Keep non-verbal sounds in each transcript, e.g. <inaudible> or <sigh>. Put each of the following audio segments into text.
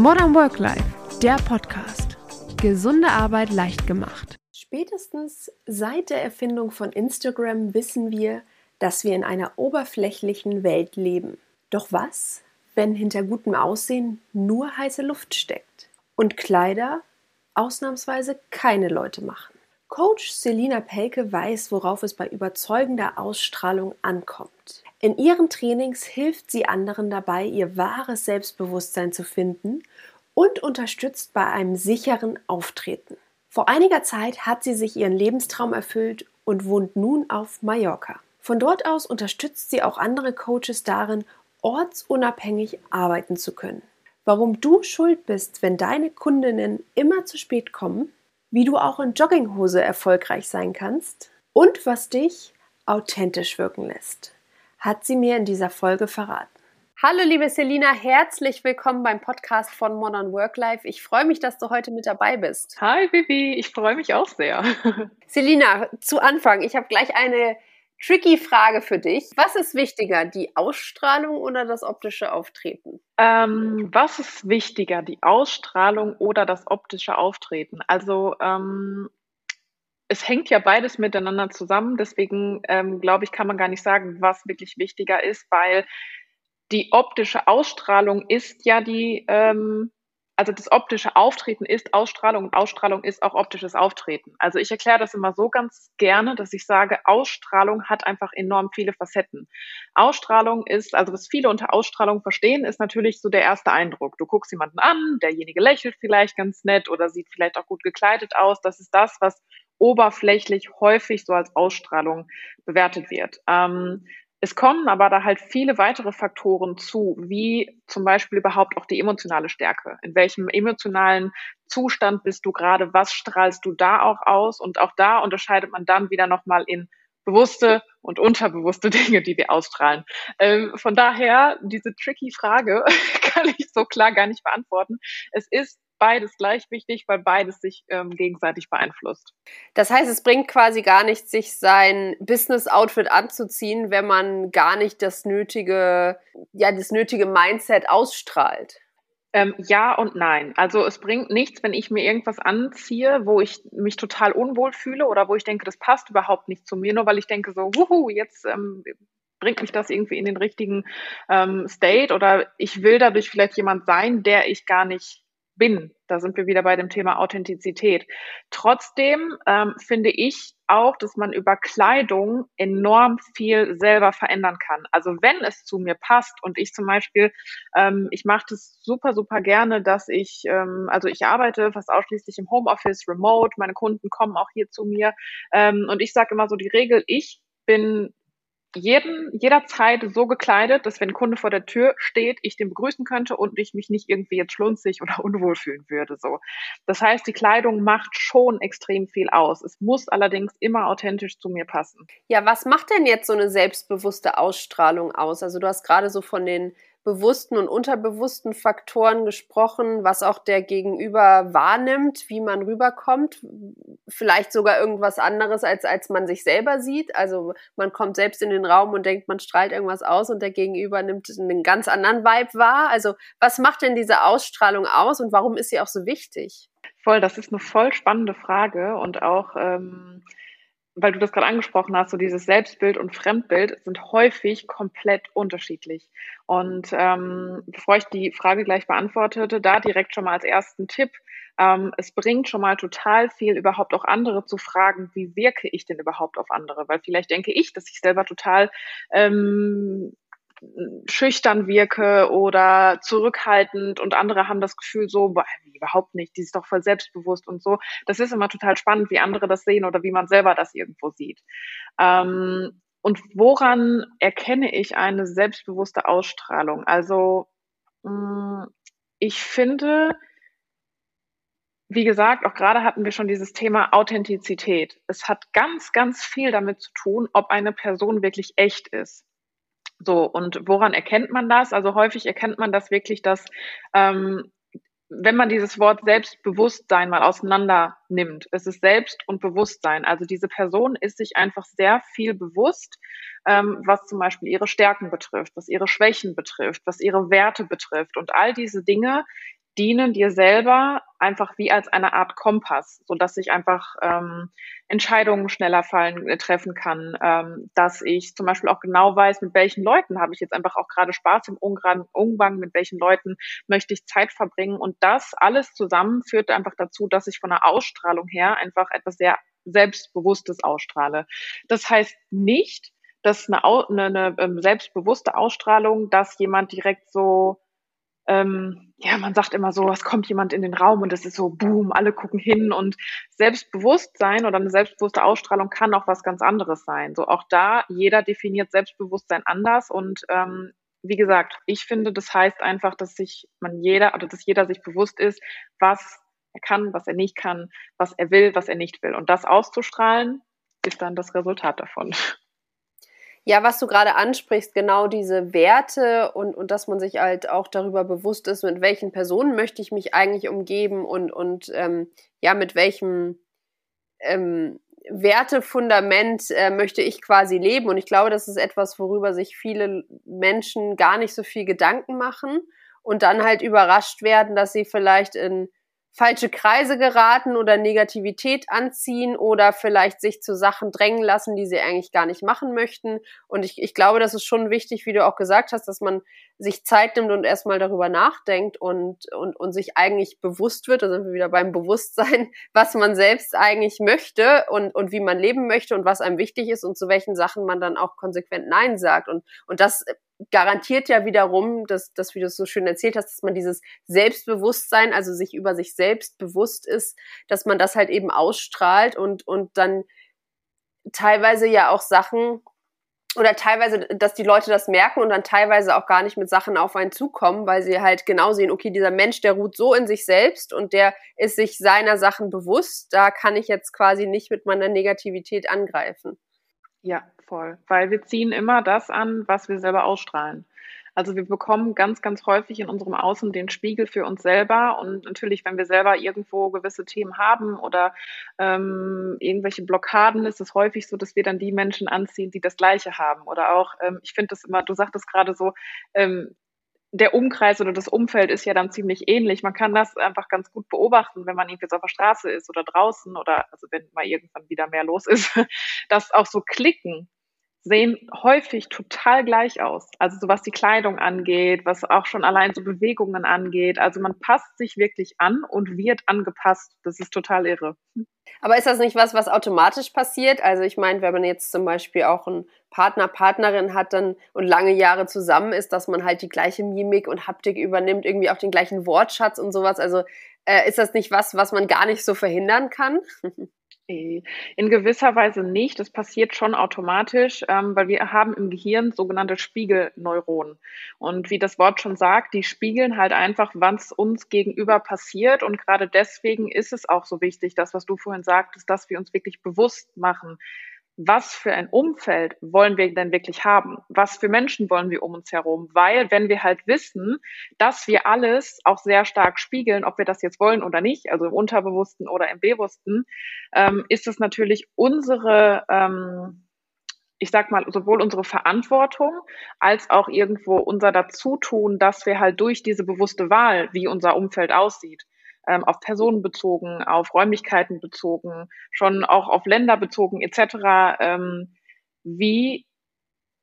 Modern Work Life, der Podcast. Gesunde Arbeit leicht gemacht. Spätestens seit der Erfindung von Instagram wissen wir, dass wir in einer oberflächlichen Welt leben. Doch was, wenn hinter gutem Aussehen nur heiße Luft steckt und Kleider ausnahmsweise keine Leute machen? Coach Selina Pelke weiß, worauf es bei überzeugender Ausstrahlung ankommt. In ihren Trainings hilft sie anderen dabei, ihr wahres Selbstbewusstsein zu finden und unterstützt bei einem sicheren Auftreten. Vor einiger Zeit hat sie sich ihren Lebenstraum erfüllt und wohnt nun auf Mallorca. Von dort aus unterstützt sie auch andere Coaches darin, ortsunabhängig arbeiten zu können. Warum du schuld bist, wenn deine Kundinnen immer zu spät kommen, wie du auch in Jogginghose erfolgreich sein kannst und was dich authentisch wirken lässt hat sie mir in dieser Folge verraten. Hallo liebe Selina, herzlich willkommen beim Podcast von Modern Work Life. Ich freue mich, dass du heute mit dabei bist. Hi Vivi, ich freue mich auch sehr. <laughs> Selina, zu Anfang, ich habe gleich eine tricky Frage für dich. Was ist wichtiger, die Ausstrahlung oder das optische Auftreten? Ähm, was ist wichtiger, die Ausstrahlung oder das optische Auftreten? Also ähm, es hängt ja beides miteinander zusammen. Deswegen ähm, glaube ich, kann man gar nicht sagen, was wirklich wichtiger ist, weil die optische Ausstrahlung ist ja die, ähm, also das optische Auftreten ist Ausstrahlung und Ausstrahlung ist auch optisches Auftreten. Also ich erkläre das immer so ganz gerne, dass ich sage, Ausstrahlung hat einfach enorm viele Facetten. Ausstrahlung ist, also was viele unter Ausstrahlung verstehen, ist natürlich so der erste Eindruck. Du guckst jemanden an, derjenige lächelt vielleicht ganz nett oder sieht vielleicht auch gut gekleidet aus. Das ist das, was oberflächlich häufig so als Ausstrahlung bewertet wird. Ähm, es kommen aber da halt viele weitere Faktoren zu, wie zum Beispiel überhaupt auch die emotionale Stärke. In welchem emotionalen Zustand bist du gerade? Was strahlst du da auch aus? Und auch da unterscheidet man dann wieder nochmal in bewusste und unterbewusste <laughs> Dinge, die wir ausstrahlen. Ähm, von daher, diese tricky Frage <laughs> kann ich so klar gar nicht beantworten. Es ist beides gleich wichtig, weil beides sich ähm, gegenseitig beeinflusst. Das heißt, es bringt quasi gar nichts, sich sein Business-Outfit anzuziehen, wenn man gar nicht das nötige, ja, das nötige Mindset ausstrahlt. Ähm, ja und nein. Also es bringt nichts, wenn ich mir irgendwas anziehe, wo ich mich total unwohl fühle oder wo ich denke, das passt überhaupt nicht zu mir, nur weil ich denke so, wuhu, jetzt ähm, bringt mich das irgendwie in den richtigen ähm, State oder ich will dadurch vielleicht jemand sein, der ich gar nicht bin. Da sind wir wieder bei dem Thema Authentizität. Trotzdem ähm, finde ich auch, dass man über Kleidung enorm viel selber verändern kann. Also wenn es zu mir passt und ich zum Beispiel, ähm, ich mache das super, super gerne, dass ich, ähm, also ich arbeite fast ausschließlich im Homeoffice, remote, meine Kunden kommen auch hier zu mir ähm, und ich sage immer so die Regel, ich bin jeden, jederzeit so gekleidet, dass wenn ein Kunde vor der Tür steht, ich den begrüßen könnte und ich mich nicht irgendwie jetzt schlunzig oder <laughs> unwohl fühlen würde, so. Das heißt, die Kleidung macht schon extrem viel aus. Es muss allerdings immer authentisch zu mir passen. Ja, was macht denn jetzt so eine selbstbewusste Ausstrahlung aus? Also du hast gerade so von den bewussten und unterbewussten Faktoren gesprochen, was auch der Gegenüber wahrnimmt, wie man rüberkommt. Vielleicht sogar irgendwas anderes, als, als man sich selber sieht. Also man kommt selbst in den Raum und denkt, man strahlt irgendwas aus und der Gegenüber nimmt einen ganz anderen Vibe wahr. Also was macht denn diese Ausstrahlung aus und warum ist sie auch so wichtig? Voll, das ist eine voll spannende Frage und auch ähm, weil du das gerade angesprochen hast, so dieses Selbstbild und Fremdbild sind häufig komplett unterschiedlich. Und ähm, bevor ich die Frage gleich beantwortete, da direkt schon mal als ersten Tipp, ähm, es bringt schon mal total viel, überhaupt auch andere zu fragen, wie wirke ich denn überhaupt auf andere? Weil vielleicht denke ich, dass ich selber total ähm, schüchtern wirke oder zurückhaltend und andere haben das Gefühl so, boah, überhaupt nicht, die ist doch voll selbstbewusst und so. Das ist immer total spannend, wie andere das sehen oder wie man selber das irgendwo sieht. Ähm, und woran erkenne ich eine selbstbewusste Ausstrahlung? Also mh, mm, ich finde, wie gesagt, auch gerade hatten wir schon dieses Thema Authentizität. Es hat ganz, ganz viel damit zu tun, ob eine Person wirklich echt ist. So, und woran erkennt man das? Also häufig erkennt man das wirklich, dass ähm, wenn man dieses Wort Selbstbewusstsein mal auseinander nimmt, es ist Selbst und Bewusstsein. Also diese Person ist sich einfach sehr viel bewusst, ähm, was zum Beispiel ihre Stärken betrifft, was ihre Schwächen betrifft, was ihre Werte betrifft. Und all diese Dinge, dienen dir selber einfach wie als eine Art Kompass, so dass ich einfach ähm, Entscheidungen schneller fallen äh, treffen kann, ähm, dass ich zum Beispiel auch genau weiß, mit welchen Leuten habe ich jetzt einfach auch gerade Spaß im Umgang, mit welchen Leuten möchte ich Zeit verbringen und das alles zusammen führt einfach dazu, dass ich von der Ausstrahlung her einfach etwas sehr Selbstbewusstes ausstrahle. Das heißt nicht, dass eine, eine, eine ähm, selbstbewusste Ausstrahlung, dass jemand direkt so ähm, ja, man sagt immer so, es kommt jemand in den Raum und es ist so, boom, alle gucken hin und Selbstbewusstsein oder eine selbstbewusste Ausstrahlung kann auch was ganz anderes sein. So auch da, jeder definiert Selbstbewusstsein anders und ähm, wie gesagt, ich finde, das heißt einfach, dass sich man jeder, oder dass jeder sich bewusst ist, was er kann, was er nicht kann, was er will, was er nicht will. Und das auszustrahlen, ist dann das Resultat davon. Ja, was du gerade ansprichst, genau diese Werte und, und dass man sich halt auch darüber bewusst ist, mit welchen Personen möchte ich mich eigentlich umgeben und, und ähm, ja, mit welchem ähm, Wertefundament äh, möchte ich quasi leben. Und ich glaube, das ist etwas, worüber sich viele Menschen gar nicht so viel Gedanken machen und dann halt überrascht werden, dass sie vielleicht in falsche Kreise geraten oder Negativität anziehen oder vielleicht sich zu Sachen drängen lassen, die sie eigentlich gar nicht machen möchten. Und ich, ich glaube, das ist schon wichtig, wie du auch gesagt hast, dass man sich Zeit nimmt und erstmal darüber nachdenkt und, und, und sich eigentlich bewusst wird, da sind wir wieder beim Bewusstsein, <laughs> was man selbst eigentlich möchte und, und wie man leben möchte und was einem wichtig ist und zu welchen Sachen man dann auch konsequent Nein sagt. Und, und das garantiert ja wiederum, dass, dass, wie du es so schön erzählt hast, dass man dieses Selbstbewusstsein, also sich über sich selbst bewusst ist, dass man das halt eben ausstrahlt und, und dann teilweise ja auch Sachen oder teilweise, dass die Leute das merken und dann teilweise auch gar nicht mit Sachen auf einen zukommen, weil sie halt genau sehen, okay, dieser Mensch, der ruht so in sich selbst und der ist sich seiner Sachen bewusst, da kann ich jetzt quasi nicht mit meiner Negativität angreifen. Ja, voll. Weil wir ziehen immer das an, was wir selber ausstrahlen. Also wir bekommen ganz, ganz häufig in unserem Außen den Spiegel für uns selber. Und natürlich, wenn wir selber irgendwo gewisse Themen haben oder ähm, irgendwelche Blockaden, ist es häufig so, dass wir dann die Menschen anziehen, die das Gleiche haben. Oder auch, ähm, ich finde das immer, du sagtest gerade so, ähm, der Umkreis oder das Umfeld ist ja dann ziemlich ähnlich. Man kann das einfach ganz gut beobachten, wenn man irgendwie jetzt auf der Straße ist oder draußen oder also wenn mal irgendwann wieder mehr los ist, <laughs> dass auch so Klicken sehen häufig total gleich aus. Also so was die Kleidung angeht, was auch schon allein so Bewegungen angeht. Also man passt sich wirklich an und wird angepasst. Das ist total irre. Aber ist das nicht was, was automatisch passiert? Also ich meine, wenn man jetzt zum Beispiel auch einen Partner, Partnerin hat dann und lange Jahre zusammen ist, dass man halt die gleiche Mimik und Haptik übernimmt, irgendwie auch den gleichen Wortschatz und sowas. Also äh, ist das nicht was, was man gar nicht so verhindern kann? <laughs> In gewisser Weise nicht. Das passiert schon automatisch, ähm, weil wir haben im Gehirn sogenannte Spiegelneuronen. Und wie das Wort schon sagt, die spiegeln halt einfach, was uns gegenüber passiert. Und gerade deswegen ist es auch so wichtig, das, was du vorhin sagtest, dass wir uns wirklich bewusst machen, was für ein Umfeld wollen wir denn wirklich haben? Was für Menschen wollen wir um uns herum? Weil wenn wir halt wissen, dass wir alles auch sehr stark spiegeln, ob wir das jetzt wollen oder nicht, also im Unterbewussten oder im Bewussten, ähm, ist es natürlich unsere, ähm, ich sag mal, sowohl unsere Verantwortung als auch irgendwo unser Dazutun, dass wir halt durch diese bewusste Wahl, wie unser Umfeld aussieht, ähm, auf Personen bezogen, auf Räumlichkeiten bezogen, schon auch auf Länder bezogen etc., ähm, wie,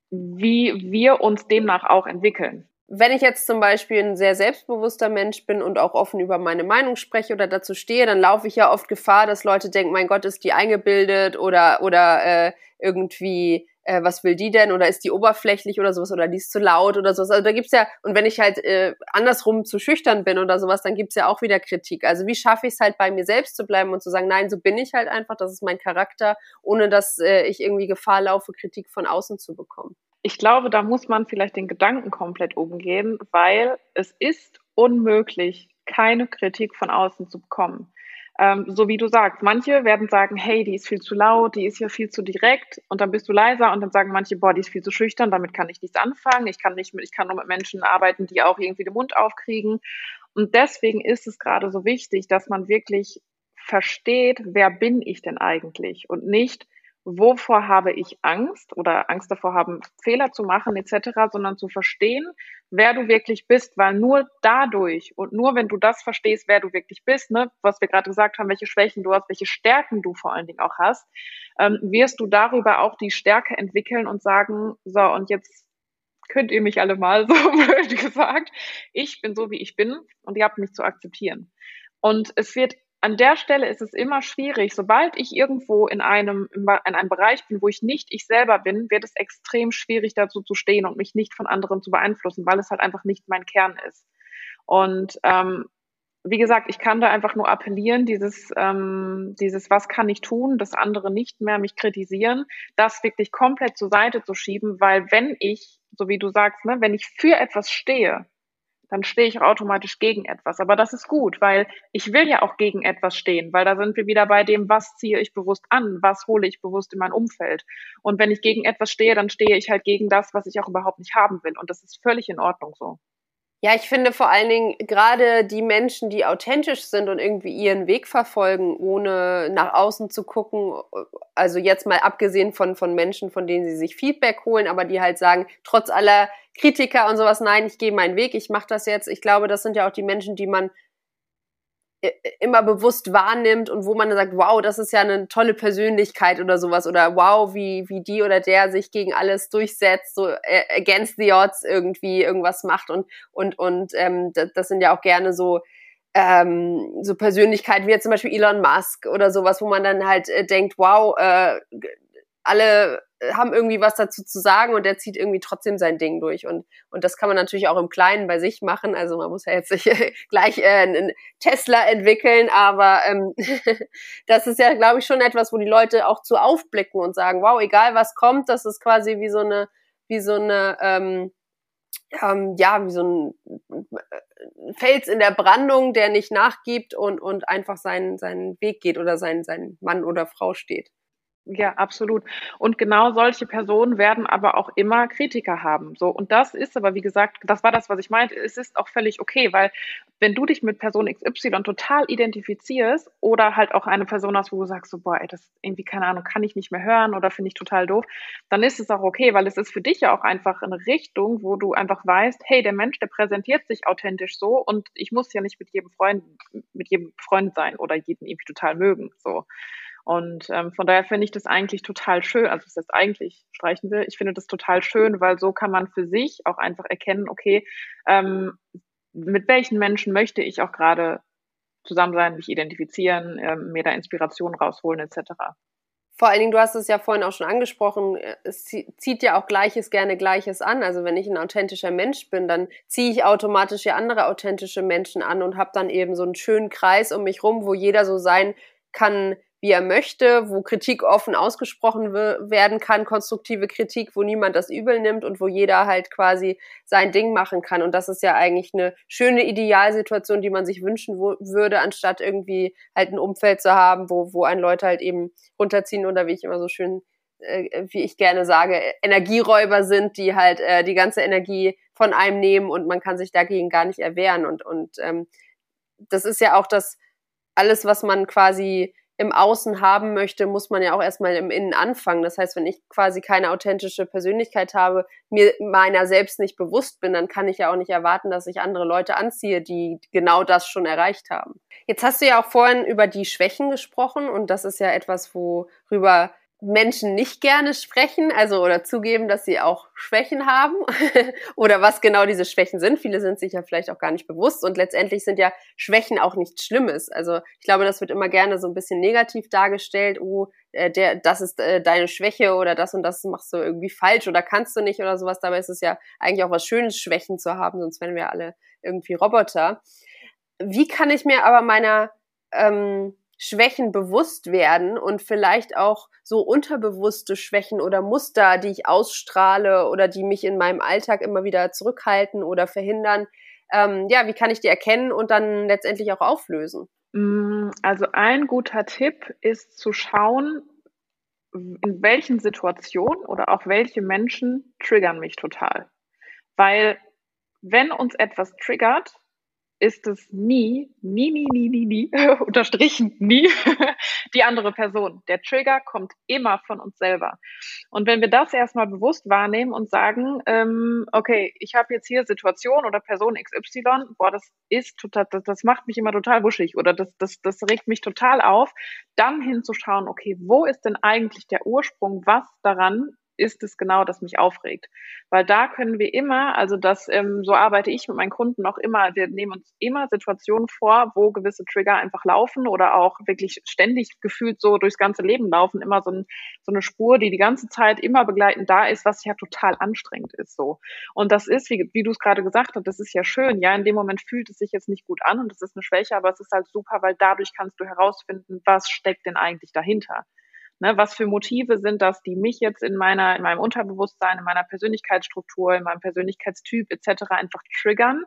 wie wir uns demnach auch entwickeln. Wenn ich jetzt zum Beispiel ein sehr selbstbewusster Mensch bin und auch offen über meine Meinung spreche oder dazu stehe, dann laufe ich ja oft Gefahr, dass Leute denken, mein Gott, ist die eingebildet oder, oder äh, irgendwie äh, was will die denn oder ist die oberflächlich oder sowas oder die ist zu laut oder sowas. Also da gibt's ja, und wenn ich halt äh, andersrum zu schüchtern bin oder sowas, dann gibt's ja auch wieder Kritik. Also wie schaffe ich es halt bei mir selbst zu bleiben und zu sagen, nein, so bin ich halt einfach, das ist mein Charakter, ohne dass äh, ich irgendwie Gefahr laufe, Kritik von außen zu bekommen. Ich glaube, da muss man vielleicht den Gedanken komplett umgehen, weil es ist unmöglich, keine Kritik von außen zu bekommen. Ähm, so wie du sagst, manche werden sagen, hey, die ist viel zu laut, die ist ja viel zu direkt und dann bist du leiser und dann sagen manche, boah, die ist viel zu schüchtern, damit kann ich nichts anfangen, ich kann nicht, ich kann nur mit Menschen arbeiten, die auch irgendwie den Mund aufkriegen. Und deswegen ist es gerade so wichtig, dass man wirklich versteht, wer bin ich denn eigentlich und nicht, wovor habe ich Angst oder Angst davor haben, Fehler zu machen etc., sondern zu verstehen, wer du wirklich bist, weil nur dadurch und nur wenn du das verstehst, wer du wirklich bist, ne, was wir gerade gesagt haben, welche Schwächen du hast, welche Stärken du vor allen Dingen auch hast, ähm, wirst du darüber auch die Stärke entwickeln und sagen, so und jetzt könnt ihr mich alle mal <laughs> so blöd gesagt, ich bin so wie ich bin und ihr habt mich zu akzeptieren. Und es wird an der Stelle ist es immer schwierig. Sobald ich irgendwo in einem, in einem Bereich bin, wo ich nicht ich selber bin, wird es extrem schwierig dazu zu stehen und mich nicht von anderen zu beeinflussen, weil es halt einfach nicht mein Kern ist. Und ähm, wie gesagt, ich kann da einfach nur appellieren, dieses, ähm, dieses, was kann ich tun, dass andere nicht mehr mich kritisieren, das wirklich komplett zur Seite zu schieben, weil wenn ich, so wie du sagst, ne, wenn ich für etwas stehe, dann stehe ich auch automatisch gegen etwas. Aber das ist gut, weil ich will ja auch gegen etwas stehen, weil da sind wir wieder bei dem, was ziehe ich bewusst an, was hole ich bewusst in mein Umfeld. Und wenn ich gegen etwas stehe, dann stehe ich halt gegen das, was ich auch überhaupt nicht haben will. Und das ist völlig in Ordnung so. Ja, ich finde vor allen Dingen gerade die Menschen, die authentisch sind und irgendwie ihren Weg verfolgen, ohne nach außen zu gucken, also jetzt mal abgesehen von, von Menschen, von denen sie sich Feedback holen, aber die halt sagen, trotz aller Kritiker und sowas, nein, ich gehe meinen Weg, ich mache das jetzt. Ich glaube, das sind ja auch die Menschen, die man immer bewusst wahrnimmt und wo man dann sagt, wow, das ist ja eine tolle Persönlichkeit oder sowas oder wow, wie, wie die oder der sich gegen alles durchsetzt, so äh, against the odds irgendwie irgendwas macht und, und, und ähm, das, sind ja auch gerne so ähm, so Persönlichkeiten wie jetzt zum Beispiel Elon Musk oder sowas, wo man dann halt äh, denkt, wow, äh, alle haben irgendwie was dazu zu sagen und der zieht irgendwie trotzdem sein Ding durch. Und, und das kann man natürlich auch im Kleinen bei sich machen. Also man muss ja jetzt nicht <laughs> gleich äh, einen Tesla entwickeln, aber ähm, <laughs> das ist ja, glaube ich, schon etwas, wo die Leute auch zu aufblicken und sagen, wow, egal was kommt, das ist quasi wie so eine, wie so eine, ähm, ähm, ja, wie so ein Fels in der Brandung, der nicht nachgibt und, und einfach seinen, seinen Weg geht oder sein, sein Mann oder Frau steht. Ja, absolut. Und genau solche Personen werden aber auch immer Kritiker haben. So. Und das ist aber, wie gesagt, das war das, was ich meinte. Es ist auch völlig okay, weil wenn du dich mit Person XY total identifizierst oder halt auch eine Person hast, wo du sagst, so, boah, ey, das irgendwie, keine Ahnung, kann ich nicht mehr hören oder finde ich total doof, dann ist es auch okay, weil es ist für dich ja auch einfach eine Richtung, wo du einfach weißt, hey, der Mensch, der präsentiert sich authentisch so und ich muss ja nicht mit jedem Freund, mit jedem Freund sein oder jeden irgendwie total mögen. So. Und ähm, von daher finde ich das eigentlich total schön. Also das heißt eigentlich streichen will. Ich finde das total schön, weil so kann man für sich auch einfach erkennen, okay, ähm, mit welchen Menschen möchte ich auch gerade zusammen sein, mich identifizieren, ähm, mir da Inspiration rausholen etc. Vor allen Dingen, du hast es ja vorhin auch schon angesprochen, es zieht ja auch Gleiches gerne Gleiches an. Also wenn ich ein authentischer Mensch bin, dann ziehe ich automatisch ja andere authentische Menschen an und habe dann eben so einen schönen Kreis um mich rum, wo jeder so sein kann, wie er möchte, wo Kritik offen ausgesprochen werden kann, konstruktive Kritik, wo niemand das übel nimmt und wo jeder halt quasi sein Ding machen kann. Und das ist ja eigentlich eine schöne Idealsituation, die man sich wünschen würde, anstatt irgendwie halt ein Umfeld zu haben, wo, wo ein Leute halt eben runterziehen oder wie ich immer so schön, äh, wie ich gerne sage, Energieräuber sind, die halt äh, die ganze Energie von einem nehmen und man kann sich dagegen gar nicht erwehren. Und, und ähm, das ist ja auch das, alles, was man quasi im Außen haben möchte, muss man ja auch erstmal im Innen anfangen. Das heißt, wenn ich quasi keine authentische Persönlichkeit habe, mir meiner selbst nicht bewusst bin, dann kann ich ja auch nicht erwarten, dass ich andere Leute anziehe, die genau das schon erreicht haben. Jetzt hast du ja auch vorhin über die Schwächen gesprochen und das ist ja etwas, worüber Menschen nicht gerne sprechen, also oder zugeben, dass sie auch Schwächen haben <laughs> oder was genau diese Schwächen sind. Viele sind sich ja vielleicht auch gar nicht bewusst und letztendlich sind ja Schwächen auch nichts Schlimmes. Also ich glaube, das wird immer gerne so ein bisschen negativ dargestellt. Oh, äh, der, das ist äh, deine Schwäche oder das und das machst du irgendwie falsch oder kannst du nicht oder sowas. Dabei ist es ja eigentlich auch was Schönes, Schwächen zu haben, sonst wären wir alle irgendwie Roboter. Wie kann ich mir aber meiner ähm, Schwächen bewusst werden und vielleicht auch so unterbewusste Schwächen oder Muster, die ich ausstrahle oder die mich in meinem Alltag immer wieder zurückhalten oder verhindern. Ähm, ja, wie kann ich die erkennen und dann letztendlich auch auflösen? Mm, also ein guter Tipp ist zu schauen, in welchen Situationen oder auch welche Menschen triggern mich total. Weil wenn uns etwas triggert, ist es nie, nie, nie, nie, nie, nie, <laughs> unterstrichen nie, <laughs> die andere Person. Der Trigger kommt immer von uns selber. Und wenn wir das erstmal bewusst wahrnehmen und sagen, ähm, okay, ich habe jetzt hier Situation oder Person XY, boah, das ist total, das, das macht mich immer total wuschig oder das, das, das regt mich total auf, dann hinzuschauen, okay, wo ist denn eigentlich der Ursprung, was daran ist es genau, das mich aufregt. Weil da können wir immer, also das, ähm, so arbeite ich mit meinen Kunden auch immer, wir nehmen uns immer Situationen vor, wo gewisse Trigger einfach laufen oder auch wirklich ständig gefühlt so durchs ganze Leben laufen, immer so, ein, so eine Spur, die die ganze Zeit immer begleitend da ist, was ja total anstrengend ist so. Und das ist, wie, wie du es gerade gesagt hast, das ist ja schön. Ja, in dem Moment fühlt es sich jetzt nicht gut an und es ist eine Schwäche, aber es ist halt super, weil dadurch kannst du herausfinden, was steckt denn eigentlich dahinter. Ne, was für Motive sind das, die mich jetzt in meiner, in meinem Unterbewusstsein, in meiner Persönlichkeitsstruktur, in meinem Persönlichkeitstyp etc. einfach triggern,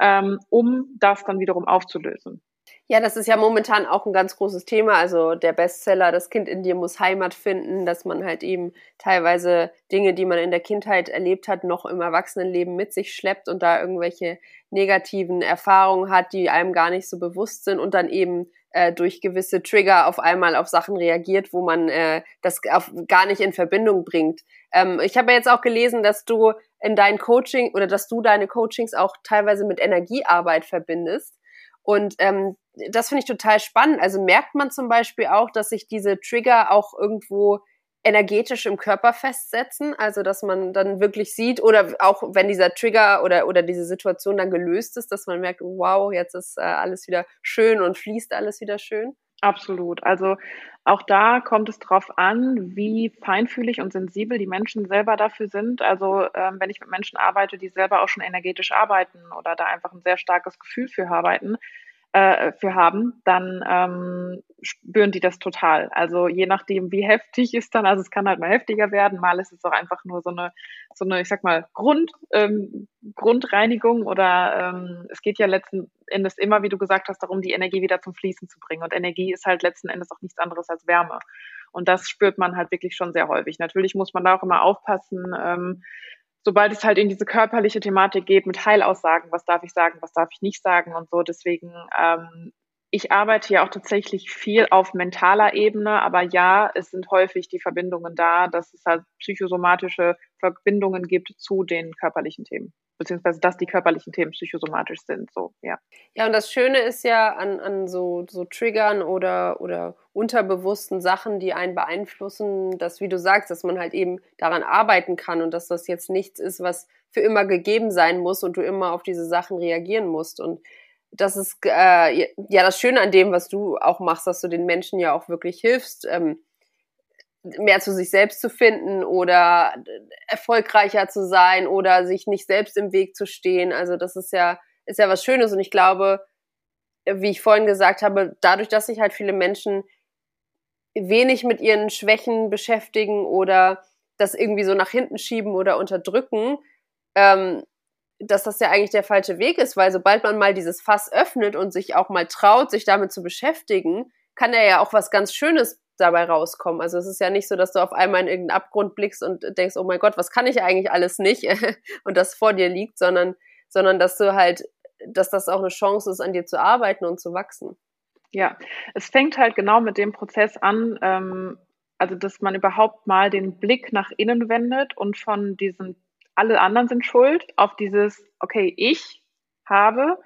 ähm, um das dann wiederum aufzulösen. Ja, das ist ja momentan auch ein ganz großes Thema. Also der Bestseller, das Kind in dir muss Heimat finden, dass man halt eben teilweise Dinge, die man in der Kindheit erlebt hat, noch im Erwachsenenleben mit sich schleppt und da irgendwelche negativen Erfahrungen hat, die einem gar nicht so bewusst sind und dann eben äh, durch gewisse Trigger auf einmal auf Sachen reagiert, wo man äh, das auf, gar nicht in Verbindung bringt. Ähm, ich habe ja jetzt auch gelesen, dass du in dein Coaching oder dass du deine Coachings auch teilweise mit Energiearbeit verbindest. Und ähm, das finde ich total spannend. Also merkt man zum Beispiel auch, dass sich diese Trigger auch irgendwo energetisch im Körper festsetzen, also dass man dann wirklich sieht oder auch wenn dieser Trigger oder oder diese Situation dann gelöst ist, dass man merkt, wow, jetzt ist äh, alles wieder schön und fließt alles wieder schön. Absolut. Also auch da kommt es darauf an, wie feinfühlig und sensibel die Menschen selber dafür sind. Also ähm, wenn ich mit Menschen arbeite, die selber auch schon energetisch arbeiten oder da einfach ein sehr starkes Gefühl für arbeiten, äh, für haben, dann ähm, spüren die das total. Also je nachdem, wie heftig ist dann, also es kann halt mal heftiger werden, mal ist es auch einfach nur so eine, so eine, ich sag mal, Grund, ähm, Grundreinigung oder ähm, es geht ja letzten Endes immer, wie du gesagt hast, darum, die Energie wieder zum Fließen zu bringen. Und Energie ist halt letzten Endes auch nichts anderes als Wärme. Und das spürt man halt wirklich schon sehr häufig. Natürlich muss man da auch immer aufpassen, ähm, sobald es halt in diese körperliche Thematik geht mit Heilaussagen, was darf ich sagen, was darf ich nicht sagen und so. Deswegen, ähm, ich arbeite ja auch tatsächlich viel auf mentaler Ebene, aber ja, es sind häufig die Verbindungen da, dass es halt psychosomatische Verbindungen gibt zu den körperlichen Themen beziehungsweise dass die körperlichen Themen psychosomatisch sind. So, ja. Ja, und das Schöne ist ja an, an so, so Triggern oder, oder unterbewussten Sachen, die einen beeinflussen, dass, wie du sagst, dass man halt eben daran arbeiten kann und dass das jetzt nichts ist, was für immer gegeben sein muss und du immer auf diese Sachen reagieren musst. Und das ist äh, ja das Schöne an dem, was du auch machst, dass du den Menschen ja auch wirklich hilfst. Ähm, mehr zu sich selbst zu finden oder erfolgreicher zu sein oder sich nicht selbst im Weg zu stehen. Also das ist ja, ist ja was Schönes und ich glaube, wie ich vorhin gesagt habe, dadurch, dass sich halt viele Menschen wenig mit ihren Schwächen beschäftigen oder das irgendwie so nach hinten schieben oder unterdrücken, ähm, dass das ja eigentlich der falsche Weg ist, weil sobald man mal dieses Fass öffnet und sich auch mal traut, sich damit zu beschäftigen, kann er ja auch was ganz Schönes dabei rauskommen. Also es ist ja nicht so, dass du auf einmal in irgendeinen Abgrund blickst und denkst, oh mein Gott, was kann ich eigentlich alles nicht <laughs> und das vor dir liegt, sondern, sondern dass du halt, dass das auch eine Chance ist, an dir zu arbeiten und zu wachsen. Ja, es fängt halt genau mit dem Prozess an, ähm, also dass man überhaupt mal den Blick nach innen wendet und von diesen, alle anderen sind schuld, auf dieses, okay, ich habe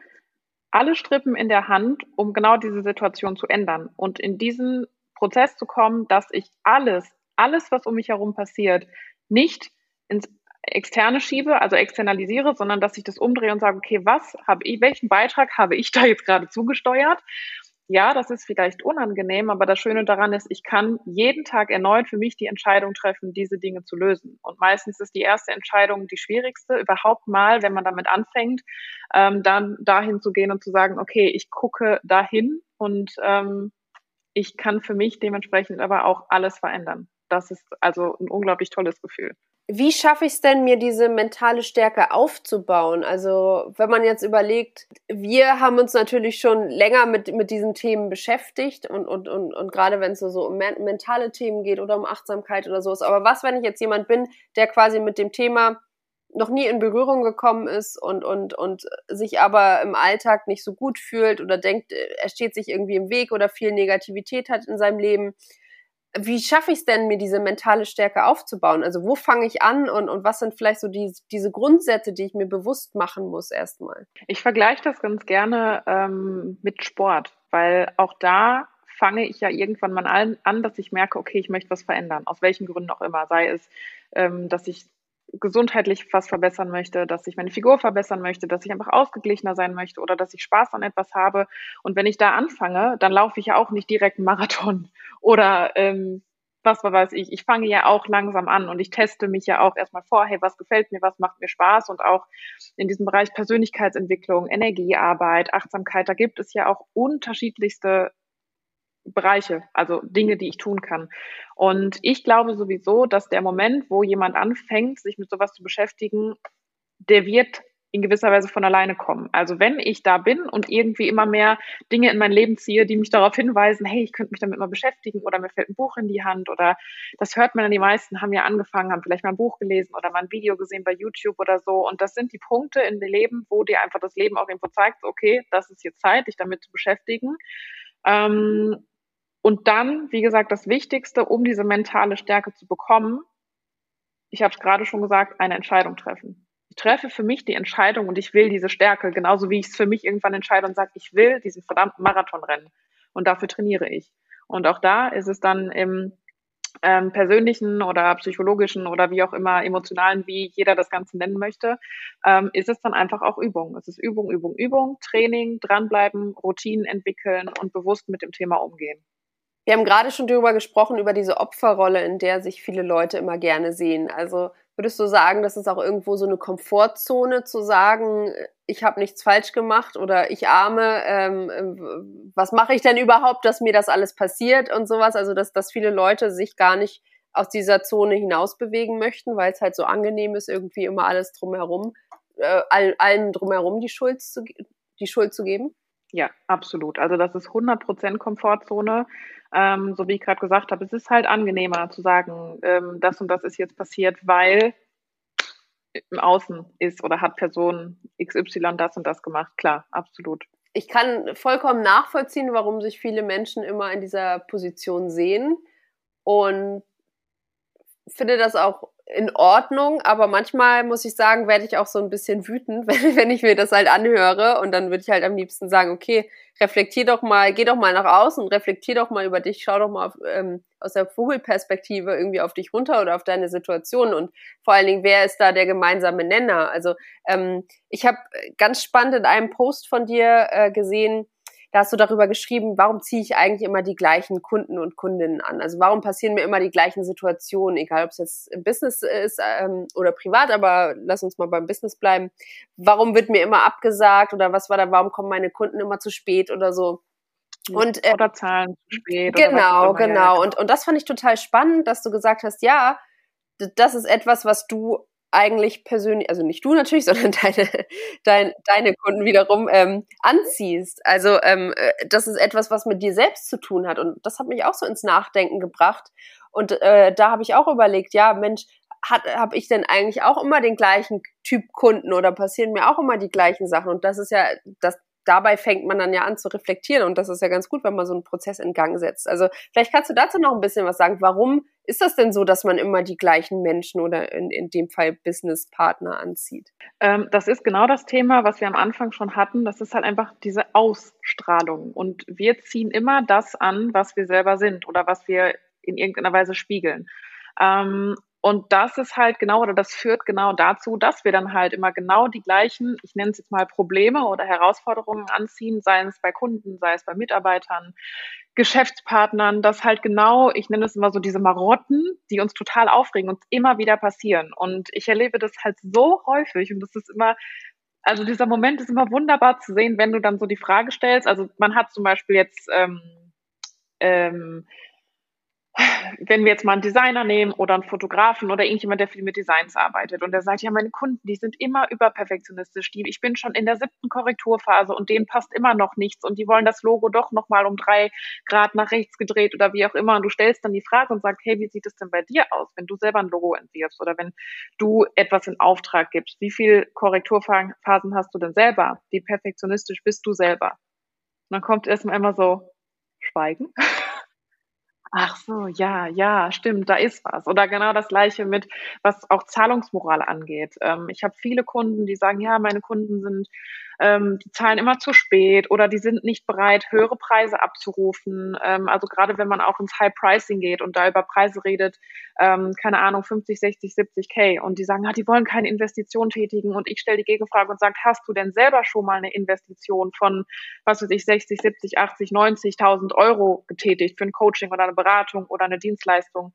alle Strippen in der Hand, um genau diese Situation zu ändern. Und in diesen Prozess zu kommen, dass ich alles, alles, was um mich herum passiert, nicht ins Externe schiebe, also externalisiere, sondern dass ich das umdrehe und sage, okay, was habe ich, welchen Beitrag habe ich <laughs> da jetzt gerade zugesteuert? Ja, das ist vielleicht unangenehm, aber das Schöne daran ist, ich kann jeden Tag erneut für mich die Entscheidung treffen, diese Dinge zu lösen. Und meistens ist die erste Entscheidung die schwierigste, überhaupt mal, wenn man damit anfängt, ähm, dann dahin zu gehen und zu sagen, okay, ich gucke dahin und ähm, ich kann für mich dementsprechend aber auch alles verändern. Das ist also ein unglaublich tolles Gefühl. Wie schaffe ich es denn, mir diese mentale Stärke aufzubauen? Also, wenn man jetzt überlegt, wir haben uns natürlich schon länger mit, mit diesen Themen beschäftigt und, und, und, und gerade wenn es so, so um mentale Themen geht oder um Achtsamkeit oder sowas. Aber was, wenn ich jetzt jemand bin, der quasi mit dem Thema noch nie in Berührung gekommen ist und, und, und sich aber im Alltag nicht so gut fühlt oder denkt, er steht sich irgendwie im Weg oder viel Negativität hat in seinem Leben. Wie schaffe ich es denn, mir diese mentale Stärke aufzubauen? Also wo fange ich an und, und was sind vielleicht so die, diese Grundsätze, die ich mir bewusst machen muss erstmal? Ich vergleiche das ganz gerne ähm, mit Sport, weil auch da fange ich ja irgendwann mal an, dass ich merke, okay, ich möchte was verändern, aus welchen Gründen auch immer. Sei es, ähm, dass ich gesundheitlich was verbessern möchte, dass ich meine Figur verbessern möchte, dass ich einfach ausgeglichener sein möchte oder dass ich Spaß an etwas habe. Und wenn ich da anfange, dann laufe ich ja auch nicht direkt einen Marathon <laughs> oder ähm, was weiß ich. Ich fange ja auch langsam an und ich teste mich ja auch erstmal vor, hey, was gefällt mir, was macht mir Spaß und auch in diesem Bereich Persönlichkeitsentwicklung, Energiearbeit, Achtsamkeit, da gibt es ja auch unterschiedlichste Bereiche, also Dinge, die ich tun kann. Und ich glaube sowieso, dass der Moment, wo jemand anfängt, sich mit sowas zu beschäftigen, der wird in gewisser Weise von alleine kommen. Also wenn ich da bin und irgendwie immer mehr Dinge in mein Leben ziehe, die mich darauf hinweisen, hey, ich könnte mich damit mal beschäftigen oder mir fällt ein Buch in die Hand oder das hört man, die meisten haben ja angefangen, haben vielleicht mal ein Buch gelesen oder mal ein Video gesehen bei YouTube oder so und das sind die Punkte in dem Leben, wo dir einfach das Leben auch irgendwo zeigt, okay, das ist jetzt Zeit, dich damit zu beschäftigen. Ähm, und dann, wie gesagt, das Wichtigste, um diese mentale Stärke zu bekommen, ich habe es gerade schon gesagt, eine Entscheidung treffen. Ich treffe für mich die Entscheidung und ich will diese Stärke, genauso wie ich es für mich irgendwann entscheide und sage, ich will diesen verdammten Marathon rennen. Und dafür trainiere ich. Und auch da ist es dann im ähm, persönlichen oder psychologischen oder wie auch immer emotionalen, wie jeder das Ganze nennen möchte, ähm, ist es dann einfach auch Übung. Es ist Übung, Übung, Übung, Training, dranbleiben, Routinen entwickeln und bewusst mit dem Thema umgehen. Wir haben gerade schon darüber gesprochen, über diese Opferrolle, in der sich viele Leute immer gerne sehen. Also würdest du sagen, das ist auch irgendwo so eine Komfortzone zu sagen, ich habe nichts falsch gemacht oder ich arme, ähm, was mache ich denn überhaupt, dass mir das alles passiert und sowas? Also dass, dass viele Leute sich gar nicht aus dieser Zone hinaus bewegen möchten, weil es halt so angenehm ist, irgendwie immer alles drumherum, äh, allen drumherum die Schuld zu, die Schuld zu geben? Ja, absolut. Also das ist 100% Komfortzone. Ähm, so wie ich gerade gesagt habe, es ist halt angenehmer zu sagen, ähm, das und das ist jetzt passiert, weil im Außen ist oder hat Person XY das und das gemacht. Klar, absolut. Ich kann vollkommen nachvollziehen, warum sich viele Menschen immer in dieser Position sehen und finde das auch in Ordnung, aber manchmal muss ich sagen, werde ich auch so ein bisschen wütend, <laughs> wenn, wenn ich mir das halt anhöre. Und dann würde ich halt am liebsten sagen, okay, reflektier doch mal, geh doch mal nach außen, reflektier doch mal über dich, schau doch mal auf, ähm, aus der Vogelperspektive irgendwie auf dich runter oder auf deine Situation. Und vor allen Dingen, wer ist da der gemeinsame Nenner? Also ähm, ich habe ganz spannend in einem Post von dir äh, gesehen, da hast du darüber geschrieben, warum ziehe ich eigentlich immer die gleichen Kunden und Kundinnen an? Also warum passieren mir immer die gleichen Situationen, egal ob es jetzt im Business ist ähm, oder privat, aber lass uns mal beim Business bleiben. Warum wird mir immer abgesagt oder was war da, warum kommen meine Kunden immer zu spät oder so? Und, äh, oder zahlen zu spät. Genau, genau. Und, und das fand ich total spannend, dass du gesagt hast, ja, das ist etwas, was du eigentlich persönlich, also nicht du natürlich, <laughs> sondern deine, dein, deine Kunden wiederum ähm, anziehst. Also ähm, äh, das ist etwas, was mit dir selbst zu tun hat. Und das hat mich auch so ins Nachdenken gebracht. Und äh, da habe ich auch überlegt, ja, Mensch, habe ich denn eigentlich auch immer den gleichen Typ Kunden oder passieren mir auch immer die gleichen Sachen? Und das ist ja, das, dabei fängt man dann ja an zu reflektieren und das ist ja ganz gut, wenn man so einen Prozess in Gang setzt. Also vielleicht kannst du dazu noch ein bisschen was sagen. Warum ist das denn so, dass man immer die gleichen Menschen oder in, in dem Fall Businesspartner anzieht? Ähm, das ist genau das Thema, was wir am Anfang schon hatten. Das ist halt einfach diese Ausstrahlung. Und wir ziehen immer das an, was wir selber sind oder was wir in irgendeiner Weise spiegeln. Ähm, und das ist halt genau, oder das führt genau dazu, dass wir dann halt immer genau die gleichen, ich nenne es jetzt mal Probleme oder Herausforderungen anziehen, sei es bei Kunden, sei es bei Mitarbeitern, Geschäftspartnern, dass halt genau, ich nenne es immer so diese Marotten, die uns total aufregen und immer wieder passieren. Und ich erlebe das halt so häufig und das ist immer, also dieser Moment ist immer wunderbar zu sehen, wenn du dann so die Frage stellst. Also man hat zum Beispiel jetzt ähm, ähm, wenn wir jetzt mal einen Designer nehmen oder einen Fotografen oder irgendjemand, der viel mit Designs arbeitet und der sagt, ja, meine Kunden, die sind immer überperfektionistisch, die, ich bin schon in der siebten Korrekturphase und denen passt immer noch nichts und die wollen das Logo doch nochmal um drei Grad nach rechts gedreht oder wie auch immer und du stellst dann die Frage und sagst, hey, wie sieht es denn bei dir aus, wenn du selber ein Logo entwirfst oder wenn du etwas in Auftrag gibst, wie viel Korrekturphasen hast du denn selber, wie perfektionistisch bist du selber? Und dann kommt erstmal immer so Schweigen. Ach so, ja, ja, stimmt, da ist was. Oder genau das Gleiche mit, was auch Zahlungsmoral angeht. Ähm, ich habe viele Kunden, die sagen, ja, meine Kunden sind ähm, die zahlen immer zu spät oder die sind nicht bereit, höhere Preise abzurufen. Ähm, also gerade wenn man auch ins High Pricing geht und da über Preise redet, ähm, keine Ahnung, 50, 60, 70 K und die sagen, ah, die wollen keine Investition tätigen und ich stelle die Gegenfrage und sage, hast du denn selber schon mal eine Investition von, was weiß ich, 60, 70, 80, 90.000 Euro getätigt für ein Coaching oder eine Beratung oder eine Dienstleistung?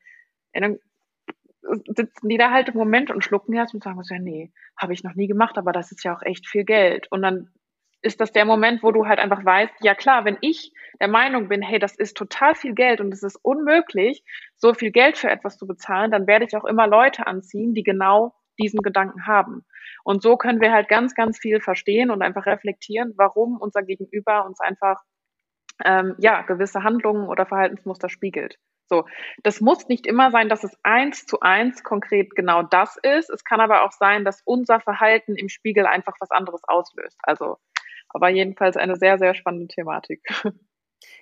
Sitzen die da halt im Moment und schlucken erst und sagen so, ja, nee, habe ich noch nie gemacht, aber das ist ja auch echt viel Geld. Und dann ist das der Moment, wo du halt einfach weißt, ja klar, wenn ich der Meinung bin, hey, das ist total viel Geld und es ist unmöglich, so viel Geld für etwas zu bezahlen, dann werde ich auch immer Leute anziehen, die genau diesen Gedanken haben. Und so können wir halt ganz, ganz viel verstehen und einfach reflektieren, warum unser Gegenüber uns einfach ähm, ja gewisse Handlungen oder Verhaltensmuster spiegelt. So, das muss nicht immer sein, dass es eins zu eins konkret genau das ist. Es kann aber auch sein, dass unser Verhalten im Spiegel einfach was anderes auslöst. Also, aber jedenfalls eine sehr, sehr spannende Thematik. <laughs>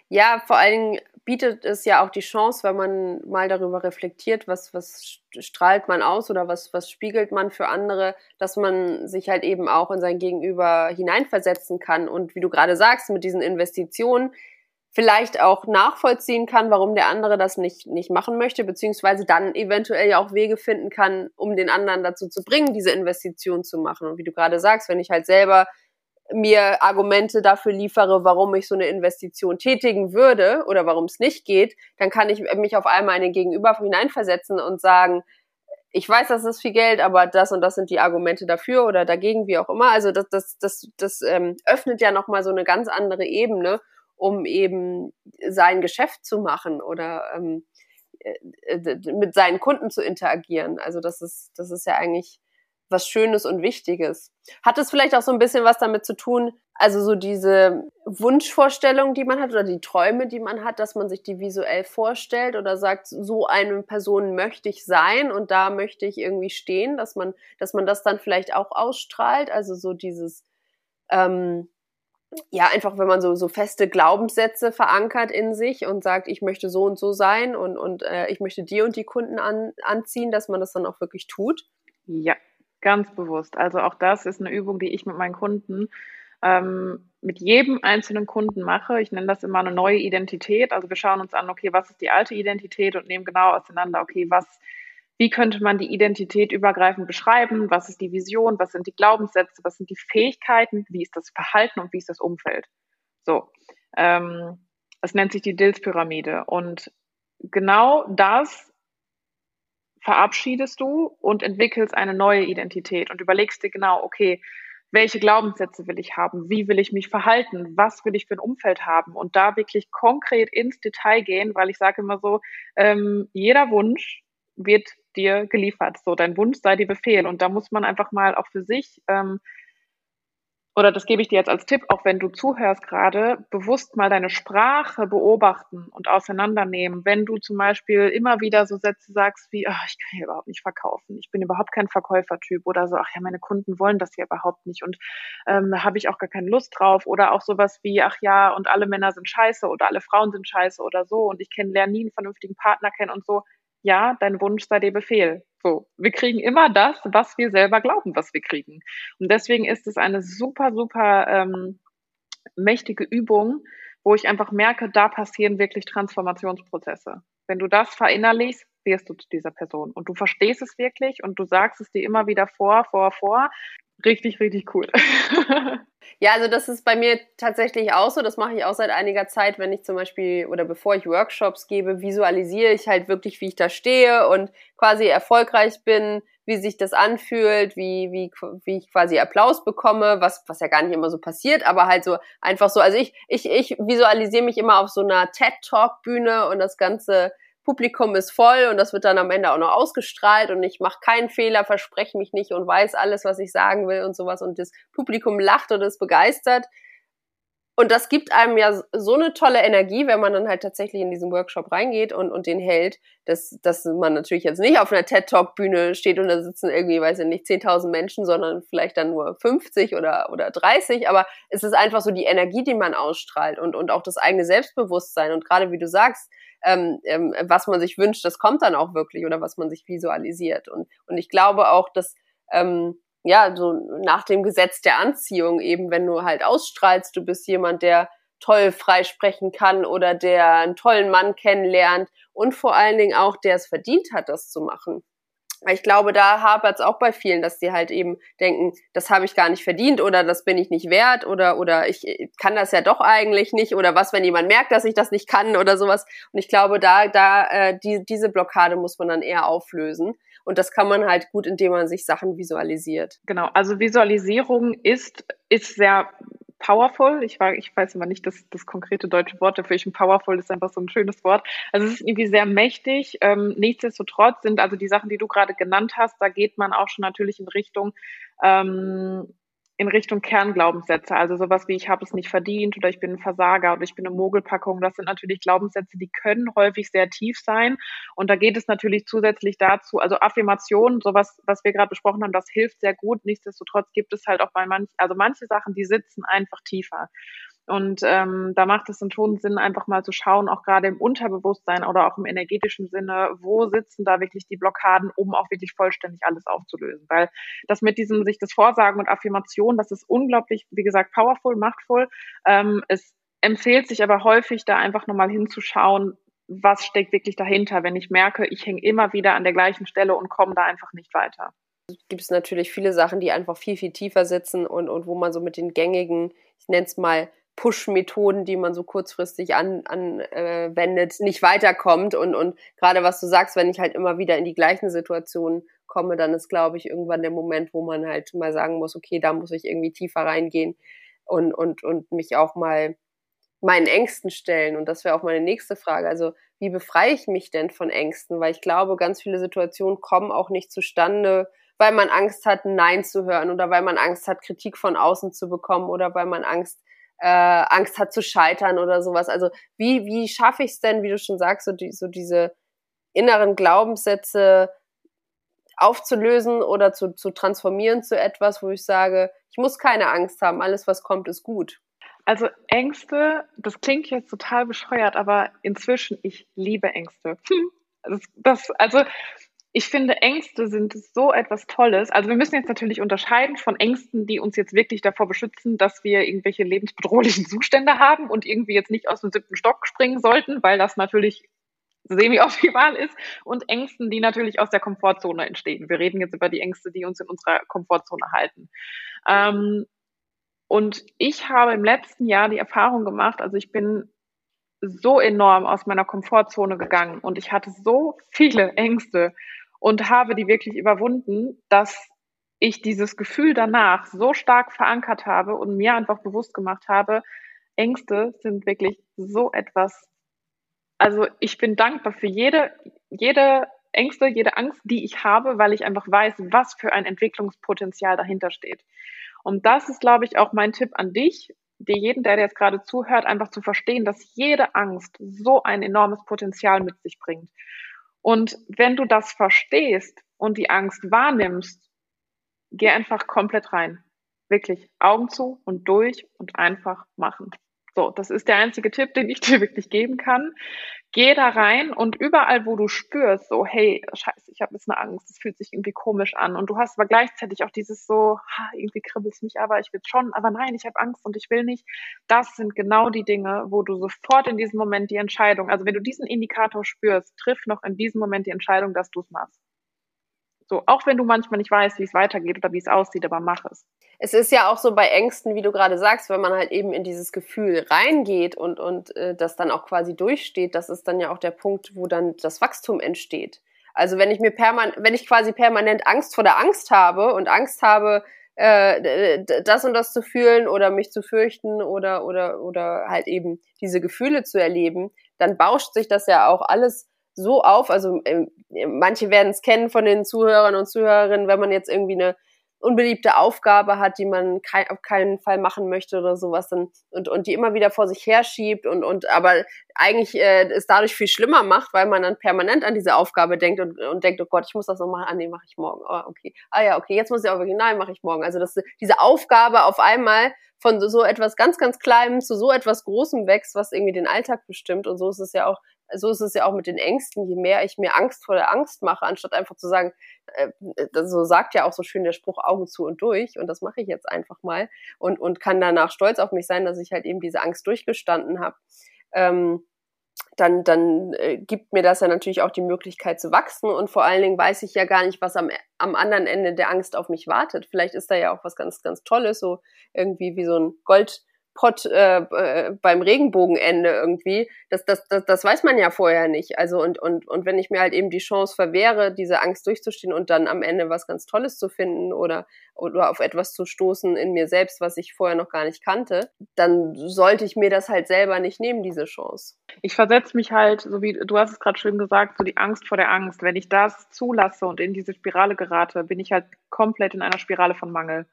Ja, vor allen Dingen bietet es ja auch die Chance, wenn man mal darüber reflektiert, was, was strahlt man aus oder was, was spiegelt man für andere, dass man sich halt eben auch in sein Gegenüber hineinversetzen kann. Und wie du gerade sagst, mit diesen Investitionen, vielleicht auch nachvollziehen kann, warum der andere das nicht, nicht machen möchte, beziehungsweise dann eventuell ja auch Wege finden kann, um den anderen dazu zu bringen, diese Investition zu machen. Und wie du gerade sagst, wenn ich halt selber mir Argumente dafür liefere, warum ich so eine Investition tätigen würde oder warum es nicht geht, dann kann ich mich auf einmal in den Gegenüber hineinversetzen und sagen, ich weiß, das ist viel Geld, aber das und das sind die Argumente dafür oder dagegen, wie auch immer. Also das, das, das, das ähm, öffnet ja nochmal so eine ganz andere Ebene um eben sein Geschäft zu machen oder ähm, äh, mit seinen Kunden zu interagieren. Also das ist, das ist ja eigentlich was Schönes und Wichtiges. Hat es vielleicht auch so ein bisschen was damit zu tun, also so diese Wunschvorstellung, die man hat oder die Träume, die man hat, dass man sich die visuell vorstellt oder sagt, so eine Person möchte ich sein und da möchte ich irgendwie stehen, dass man, dass man das dann vielleicht auch ausstrahlt. Also so dieses, ähm, ja, einfach wenn man so, so feste Glaubenssätze verankert in sich und sagt, ich möchte so und so sein und, und äh, ich möchte die und die Kunden an, anziehen, dass man das dann auch wirklich tut? Ja, ganz bewusst. Also auch das ist eine Übung, die ich mit meinen Kunden ähm, mit jedem einzelnen Kunden mache. Ich nenne das immer eine neue Identität. Also wir schauen uns an, okay, was ist die alte Identität und nehmen genau auseinander, okay, was wie könnte man die Identität übergreifend beschreiben? Was ist die Vision? Was sind die Glaubenssätze? Was sind die Fähigkeiten? Wie ist das Verhalten und wie ist das Umfeld? So, ähm, es nennt sich die Dills-Pyramide. Und genau das verabschiedest du und entwickelst eine neue Identität und überlegst dir genau, okay, welche Glaubenssätze will ich haben? Wie will ich mich verhalten? Was will ich für ein Umfeld haben? Und da wirklich konkret ins Detail gehen, weil ich sage immer so, ähm, jeder Wunsch wird dir geliefert. So, dein Wunsch sei dir Befehl. Und da muss man einfach mal auch für sich, ähm, oder das gebe ich dir jetzt als Tipp, auch wenn du zuhörst gerade, bewusst mal deine Sprache beobachten und auseinandernehmen. Wenn du zum Beispiel immer wieder so Sätze sagst wie, ach, ich kann hier überhaupt nicht verkaufen, ich bin überhaupt kein Verkäufertyp oder so, ach ja, meine Kunden wollen das hier überhaupt nicht und ähm, habe ich auch gar keine Lust drauf. Oder auch sowas wie, ach ja, und alle Männer sind scheiße oder alle Frauen sind scheiße oder so und ich kenne lerne nie einen vernünftigen Partner kennen und so ja, dein Wunsch sei dir Befehl. So, wir kriegen immer das, was wir selber glauben, was wir kriegen. Und deswegen ist es eine super, super ähm, mächtige Übung, wo ich einfach merke, da passieren wirklich Transformationsprozesse. Wenn du das verinnerlichst, wirst du zu dieser Person und du verstehst es wirklich und du sagst es dir immer wieder vor, vor, vor. Richtig, richtig cool. <laughs> Ja, also das ist bei mir tatsächlich auch so. Das mache ich auch seit einiger Zeit, wenn ich zum Beispiel oder bevor ich Workshops gebe, visualisiere ich halt wirklich, wie ich da stehe und quasi erfolgreich bin, wie sich das anfühlt, wie, wie, wie ich quasi Applaus bekomme, was, was ja gar nicht immer so passiert, aber halt so einfach so. Also ich, ich, ich visualisiere mich immer auf so einer TED-Talk-Bühne und das Ganze Publikum ist voll und das wird dann am Ende auch noch ausgestrahlt und ich mache keinen Fehler, verspreche mich nicht und weiß alles, was ich sagen will und sowas und das Publikum lacht und ist begeistert. Und das gibt einem ja so eine tolle Energie, wenn man dann halt tatsächlich in diesen Workshop reingeht und, und den hält, dass, dass man natürlich jetzt nicht auf einer TED-Talk-Bühne steht und da sitzen irgendwie, weiß ich nicht, 10.000 Menschen, sondern vielleicht dann nur 50 oder, oder 30. Aber es ist einfach so die Energie, die man ausstrahlt und, und auch das eigene Selbstbewusstsein. Und gerade wie du sagst, ähm, ähm, was man sich wünscht, das kommt dann auch wirklich oder was man sich visualisiert. Und, und ich glaube auch, dass ähm, ja, so nach dem Gesetz der Anziehung eben, wenn du halt ausstrahlst, du bist jemand, der toll freisprechen kann oder der einen tollen Mann kennenlernt und vor allen Dingen auch, der es verdient hat, das zu machen. Ich glaube, da hapert es auch bei vielen, dass die halt eben denken, das habe ich gar nicht verdient oder das bin ich nicht wert oder oder ich kann das ja doch eigentlich nicht oder was, wenn jemand merkt, dass ich das nicht kann oder sowas. Und ich glaube, da da äh, die, diese Blockade muss man dann eher auflösen. Und das kann man halt gut, indem man sich Sachen visualisiert. Genau, also Visualisierung ist, ist sehr powerful. Ich, war, ich weiß immer nicht das, das konkrete deutsche Wort dafür. Ich finde powerful ist einfach so ein schönes Wort. Also es ist irgendwie sehr mächtig. Ähm, nichtsdestotrotz sind also die Sachen, die du gerade genannt hast, da geht man auch schon natürlich in Richtung ähm, in Richtung Kernglaubenssätze, also sowas wie ich habe es nicht verdient oder ich bin ein Versager oder ich bin eine Mogelpackung, das sind natürlich Glaubenssätze, die können häufig sehr tief sein. Und da geht es natürlich zusätzlich dazu, also Affirmationen, sowas, was wir gerade besprochen haben, das hilft sehr gut, nichtsdestotrotz gibt es halt auch bei manchen, also manche Sachen, die sitzen einfach tiefer und ähm, da macht es dann schon Sinn, einfach mal zu schauen, auch gerade im Unterbewusstsein oder auch im energetischen Sinne, wo sitzen da wirklich die Blockaden, um auch wirklich vollständig alles aufzulösen. Weil das mit diesem sich das Vorsagen und Affirmation, das ist unglaublich, wie gesagt, powerful, machtvoll. Ähm, es empfiehlt sich aber häufig, da einfach nochmal hinzuschauen, was steckt wirklich dahinter, wenn ich merke, ich hänge immer wieder an der gleichen Stelle und komme da einfach nicht weiter. Gibt natürlich viele Sachen, die einfach viel, viel tiefer sitzen und, und wo man so mit den gängigen, ich nenne es mal, Push-Methoden, die man so kurzfristig anwendet, an, äh, nicht weiterkommt. Und, und gerade was du sagst, wenn ich halt immer wieder in die gleichen Situationen komme, dann ist, glaube ich, irgendwann der Moment, wo man halt mal sagen muss, okay, da muss ich irgendwie tiefer reingehen und, und, und mich auch mal meinen Ängsten stellen. Und das wäre auch meine nächste Frage. Also, wie befreie ich mich denn von Ängsten? Weil ich glaube, ganz viele Situationen kommen auch nicht zustande, weil man Angst hat, Nein zu hören oder weil man Angst hat, Kritik von außen zu bekommen oder weil man Angst äh, Angst hat zu scheitern oder sowas. Also wie, wie schaffe ich es denn, wie du schon sagst, so, die, so diese inneren Glaubenssätze aufzulösen oder zu, zu transformieren zu etwas, wo ich sage, ich muss keine Angst haben, alles, was kommt, ist gut. Also Ängste, das klingt jetzt total bescheuert, aber inzwischen, ich liebe Ängste. Das, das, also ich finde, Ängste sind so etwas Tolles. Also wir müssen jetzt natürlich unterscheiden von Ängsten, die uns jetzt wirklich davor beschützen, dass wir irgendwelche lebensbedrohlichen Zustände haben und irgendwie jetzt nicht aus dem siebten Stock springen sollten, weil das natürlich semi-optimal ist und Ängsten, die natürlich aus der Komfortzone entstehen. Wir reden jetzt über die Ängste, die uns in unserer Komfortzone halten. Ähm, und ich habe im letzten Jahr die Erfahrung gemacht, also ich bin so enorm aus meiner Komfortzone gegangen und ich hatte so viele Ängste und habe die wirklich überwunden, dass ich dieses Gefühl danach so stark verankert habe und mir einfach bewusst gemacht habe, Ängste sind wirklich so etwas. Also ich bin dankbar für jede, jede Ängste, jede Angst, die ich habe, weil ich einfach weiß, was für ein Entwicklungspotenzial dahinter steht. Und das ist, glaube ich, auch mein Tipp an dich, dir jeden, der jetzt gerade zuhört, einfach zu verstehen, dass jede Angst so ein enormes Potenzial mit sich bringt. Und wenn du das verstehst und die Angst wahrnimmst, geh einfach komplett rein. Wirklich Augen zu und durch und einfach machen. So, das ist der einzige Tipp, den ich <laughs> dir wirklich geben kann. Geh da rein und überall, wo du spürst, so, hey, scheiße, ich habe jetzt eine Angst, es fühlt sich irgendwie komisch an. Und du hast aber gleichzeitig auch dieses so, ha, irgendwie kribbelt mich, aber ich will schon, aber nein, ich habe Angst und ich will nicht. Das sind genau die Dinge, wo du sofort in diesem Moment die Entscheidung, also wenn du diesen Indikator spürst, triff noch in diesem Moment die Entscheidung, dass du es machst. So, auch wenn du manchmal nicht weißt, wie es weitergeht oder wie es aussieht, aber mach es. Es ist ja auch so bei Ängsten, wie du gerade sagst, wenn man halt eben in dieses Gefühl reingeht und, und äh, das dann auch quasi durchsteht, das ist dann ja auch der Punkt, wo dann das Wachstum entsteht. Also wenn ich mir permanent, wenn ich quasi permanent Angst vor der Angst habe und Angst habe, äh, das und das zu fühlen oder mich zu fürchten oder oder oder halt eben diese Gefühle zu erleben, dann bauscht sich das ja auch alles so auf, also äh, manche werden es kennen von den Zuhörern und Zuhörerinnen, wenn man jetzt irgendwie eine unbeliebte Aufgabe hat, die man kein, auf keinen Fall machen möchte oder sowas dann, und, und die immer wieder vor sich herschiebt und, und aber eigentlich äh, es dadurch viel schlimmer macht, weil man dann permanent an diese Aufgabe denkt und, und denkt, oh Gott, ich muss das noch machen, ah nee, mache ich morgen. Oh, okay. Ah ja, okay, jetzt muss ich auch wirklich, nein, mache ich morgen. Also dass diese Aufgabe auf einmal von so, so etwas ganz, ganz Kleinem zu so etwas Großem wächst, was irgendwie den Alltag bestimmt. Und so ist es ja auch so ist es ja auch mit den Ängsten. Je mehr ich mir Angst vor der Angst mache, anstatt einfach zu sagen, äh, so sagt ja auch so schön der Spruch Augen zu und durch und das mache ich jetzt einfach mal und, und kann danach stolz auf mich sein, dass ich halt eben diese Angst durchgestanden habe. Ähm, dann, dann äh, gibt mir das ja natürlich auch die Möglichkeit zu wachsen und vor allen Dingen weiß ich ja gar nicht, was am, am anderen Ende der Angst auf mich wartet. Vielleicht ist da ja auch was ganz, ganz Tolles, so irgendwie wie so ein Gold, Pot äh, äh, beim Regenbogenende irgendwie. Das, das, das, das weiß man ja vorher nicht. Also und, und, und wenn ich mir halt eben die Chance verwehre, diese Angst durchzustehen und dann am Ende was ganz Tolles zu finden oder, oder auf etwas zu stoßen in mir selbst, was ich vorher noch gar nicht kannte, dann sollte ich mir das halt selber nicht nehmen, diese Chance. Ich versetze mich halt, so wie du hast es gerade schön gesagt, so die Angst vor der Angst. Wenn ich das zulasse und in diese Spirale gerate, bin ich halt komplett in einer Spirale von Mangel.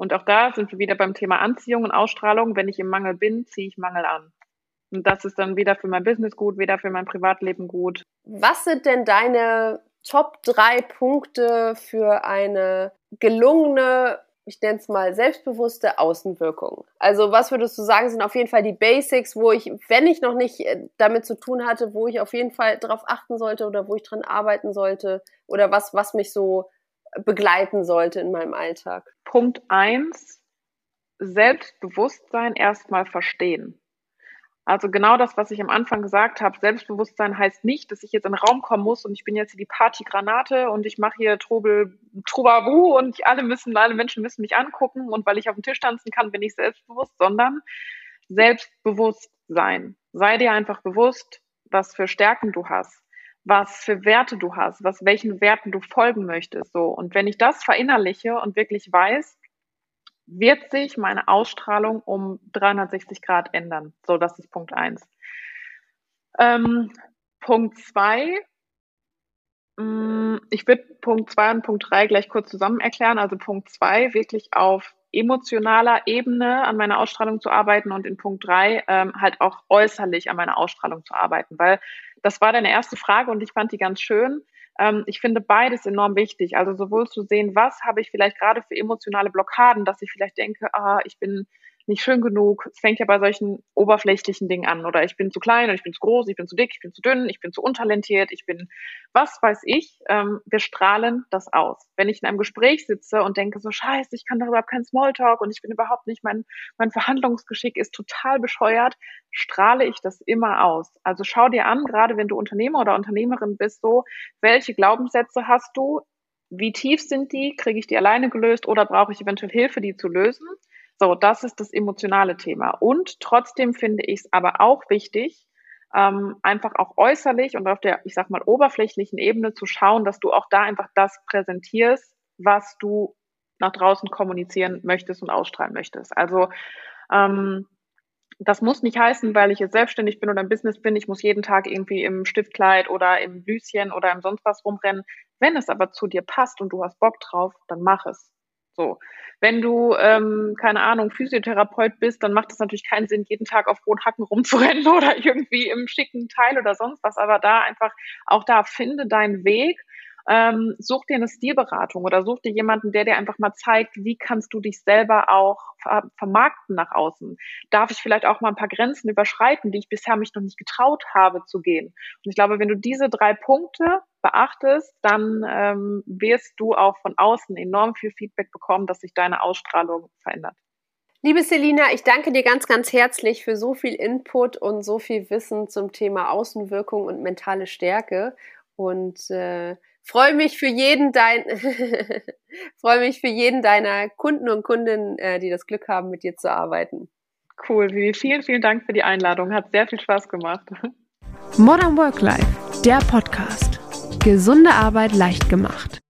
Und auch da sind wir wieder beim Thema Anziehung und Ausstrahlung. Wenn ich im Mangel bin, ziehe ich Mangel an. Und das ist dann weder für mein Business gut, weder für mein Privatleben gut. Was sind denn deine Top drei Punkte für eine gelungene, ich nenne es mal selbstbewusste Außenwirkung? Also was würdest du sagen, sind auf jeden Fall die Basics, wo ich, wenn ich noch nicht äh, damit zu tun hatte, wo ich auf jeden Fall darauf achten sollte oder wo ich dran arbeiten sollte oder was, was mich so begleiten sollte in meinem Alltag? Punkt eins, Selbstbewusstsein erstmal verstehen. Also genau das, was ich am Anfang gesagt habe, Selbstbewusstsein heißt nicht, dass ich jetzt in den Raum kommen muss und ich bin jetzt die Partygranate und ich mache hier Trubel, Trubabu und alle müssen, alle Menschen müssen mich angucken und weil ich auf dem Tisch tanzen kann, bin ich selbstbewusst, sondern Selbstbewusstsein. Sei dir einfach bewusst, was für Stärken du hast was für Werte du hast, was welchen Werten du folgen möchtest. So. Und wenn ich das verinnerliche und wirklich weiß, wird sich meine Ausstrahlung um 360 Grad ändern. So, das ist Punkt eins. Ähm, Punkt zwei. Mm, ich würde Punkt zwei und Punkt drei gleich kurz zusammen erklären. Also Punkt zwei wirklich auf emotionaler Ebene an meiner Ausstrahlung zu arbeiten und in Punkt drei ähm, halt auch äußerlich an meiner Ausstrahlung zu arbeiten, weil das war deine erste Frage und ich fand die ganz schön. Ähm, ich finde beides enorm wichtig. Also sowohl zu sehen, was habe ich vielleicht gerade für emotionale Blockaden, dass ich vielleicht denke, ah, ich bin nicht schön genug. Es fängt ja bei solchen oberflächlichen Dingen an. Oder ich bin zu klein oder ich bin zu groß, ich bin zu dick, ich bin zu dünn, ich bin zu untalentiert, ich bin, was weiß ich. Ähm, wir strahlen das aus. Wenn ich in einem Gespräch sitze und denke so, scheiße, ich kann darüber überhaupt keinen Smalltalk und ich bin überhaupt nicht, mein, mein Verhandlungsgeschick ist total bescheuert, strahle ich das immer aus. Also schau dir an, gerade wenn du Unternehmer oder Unternehmerin bist, so, welche Glaubenssätze hast du? Wie tief sind die? Kriege ich die alleine gelöst oder brauche ich eventuell Hilfe, die zu lösen? So, das ist das emotionale Thema. Und trotzdem finde ich es aber auch wichtig, ähm, einfach auch äußerlich und auf der, ich sag mal, oberflächlichen Ebene zu schauen, dass du auch da einfach das präsentierst, was du nach draußen kommunizieren möchtest und ausstrahlen möchtest. Also ähm, das muss nicht heißen, weil ich jetzt selbstständig bin oder im Business bin, ich muss jeden Tag irgendwie im Stiftkleid oder im Blüschen oder im sonst was rumrennen. Wenn es aber zu dir passt und du hast Bock drauf, dann mach es. So. Wenn du, ähm, keine Ahnung, Physiotherapeut bist, dann macht es natürlich keinen Sinn, jeden Tag auf hohen Hacken rumzurennen <laughs> oder irgendwie im schicken Teil oder sonst was. Aber da einfach, auch da finde deinen Weg ähm, such dir eine Stilberatung oder such dir jemanden, der dir einfach mal zeigt, wie kannst du dich selber auch ver vermarkten nach außen. Darf ich vielleicht auch mal ein paar Grenzen überschreiten, die ich bisher mich noch nicht getraut habe zu gehen. Und ich glaube, wenn du diese drei Punkte beachtest, dann ähm, wirst du auch von außen enorm viel Feedback bekommen, dass sich deine Ausstrahlung verändert. Liebe Selina, ich danke dir ganz, ganz herzlich für so viel Input und so viel Wissen zum Thema Außenwirkung und mentale Stärke. Und äh, freue mich für jeden dein <laughs> freue mich für jeden deiner Kunden und Kundinnen, äh, die das Glück haben, mit dir zu arbeiten. Cool, Vivi. Vielen, vielen Dank für die Einladung. Hat sehr viel Spaß gemacht. Modern Work Life, der Podcast. Gesunde Arbeit leicht gemacht.